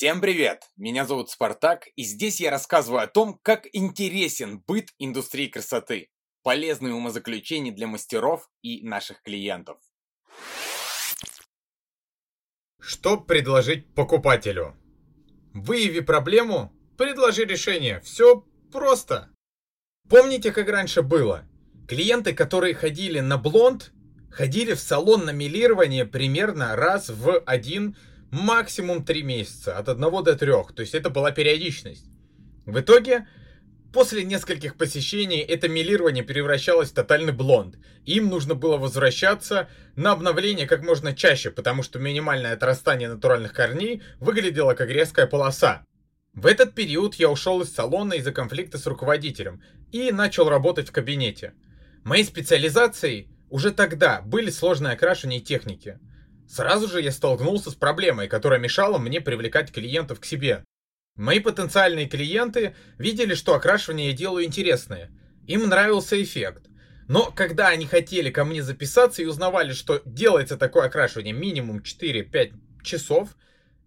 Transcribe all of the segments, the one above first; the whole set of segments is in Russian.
Всем привет! Меня зовут Спартак, и здесь я рассказываю о том, как интересен быт индустрии красоты, полезные умозаключения для мастеров и наших клиентов. Что предложить покупателю? Выяви проблему, предложи решение. Все просто. Помните, как раньше было? Клиенты, которые ходили на блонд ходили в салон на милирование примерно раз в один максимум 3 месяца, от 1 до 3. То есть это была периодичность. В итоге, после нескольких посещений, это милирование превращалось в тотальный блонд. Им нужно было возвращаться на обновление как можно чаще, потому что минимальное отрастание натуральных корней выглядело как резкая полоса. В этот период я ушел из салона из-за конфликта с руководителем и начал работать в кабинете. Моей специализацией уже тогда были сложные окрашивания техники. Сразу же я столкнулся с проблемой, которая мешала мне привлекать клиентов к себе. Мои потенциальные клиенты видели, что окрашивание я делаю интересное. Им нравился эффект. Но когда они хотели ко мне записаться и узнавали, что делается такое окрашивание минимум 4-5 часов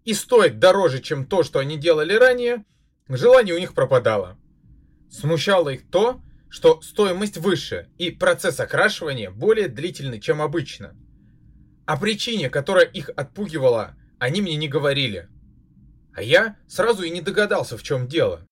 и стоит дороже, чем то, что они делали ранее, желание у них пропадало. Смущало их то, что стоимость выше и процесс окрашивания более длительный, чем обычно. О причине, которая их отпугивала, они мне не говорили. А я сразу и не догадался, в чем дело.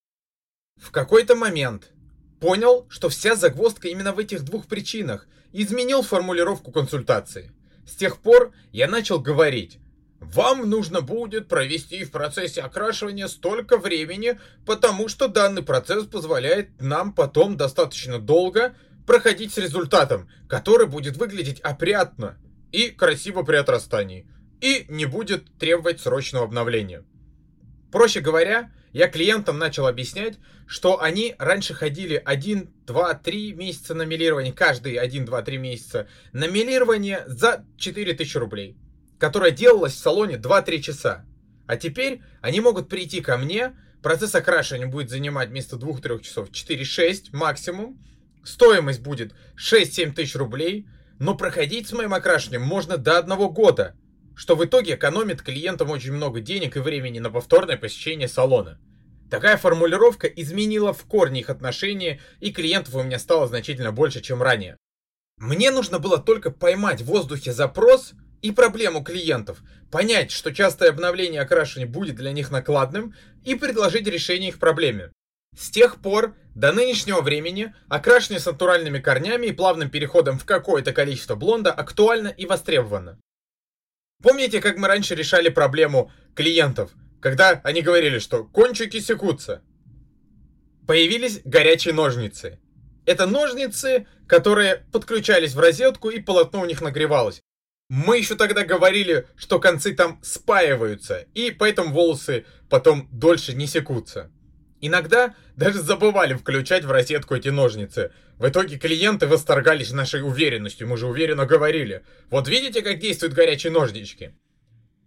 В какой-то момент понял, что вся загвоздка именно в этих двух причинах, и изменил формулировку консультации. С тех пор я начал говорить, вам нужно будет провести в процессе окрашивания столько времени, потому что данный процесс позволяет нам потом достаточно долго проходить с результатом, который будет выглядеть опрятно и красиво при отрастании, и не будет требовать срочного обновления. Проще говоря, я клиентам начал объяснять, что они раньше ходили 1, 2, 3 месяца на милирование, каждые 1, 2, 3 месяца на милирование за 4000 рублей, которое делалось в салоне 2-3 часа. А теперь они могут прийти ко мне, процесс окрашивания будет занимать вместо 2-3 часов 4-6 максимум, стоимость будет 6-7 тысяч рублей, но проходить с моим окрашиванием можно до одного года, что в итоге экономит клиентам очень много денег и времени на повторное посещение салона. Такая формулировка изменила в корне их отношения, и клиентов у меня стало значительно больше, чем ранее. Мне нужно было только поймать в воздухе запрос и проблему клиентов, понять, что частое обновление окрашивания будет для них накладным, и предложить решение их проблеме. С тех пор до нынешнего времени окрашивание с натуральными корнями и плавным переходом в какое-то количество блонда актуально и востребовано. Помните, как мы раньше решали проблему клиентов, когда они говорили, что кончики секутся? Появились горячие ножницы. Это ножницы, которые подключались в розетку и полотно у них нагревалось. Мы еще тогда говорили, что концы там спаиваются, и поэтому волосы потом дольше не секутся. Иногда даже забывали включать в розетку эти ножницы. В итоге клиенты восторгались нашей уверенностью, мы же уверенно говорили. Вот видите, как действуют горячие ножнички?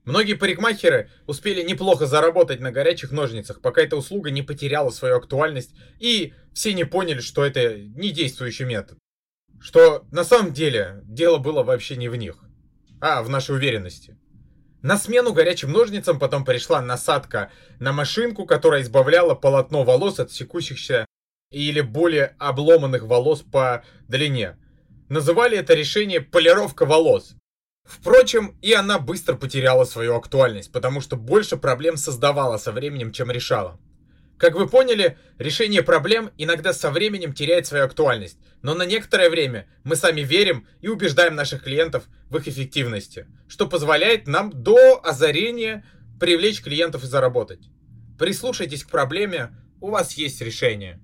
Многие парикмахеры успели неплохо заработать на горячих ножницах, пока эта услуга не потеряла свою актуальность, и все не поняли, что это не действующий метод. Что на самом деле дело было вообще не в них, а в нашей уверенности. На смену горячим ножницам потом пришла насадка на машинку, которая избавляла полотно волос от секущихся или более обломанных волос по длине. Называли это решение полировка волос. Впрочем, и она быстро потеряла свою актуальность, потому что больше проблем создавала со временем, чем решала. Как вы поняли, решение проблем иногда со временем теряет свою актуальность, но на некоторое время мы сами верим и убеждаем наших клиентов в их эффективности, что позволяет нам до озарения привлечь клиентов и заработать. Прислушайтесь к проблеме, у вас есть решение.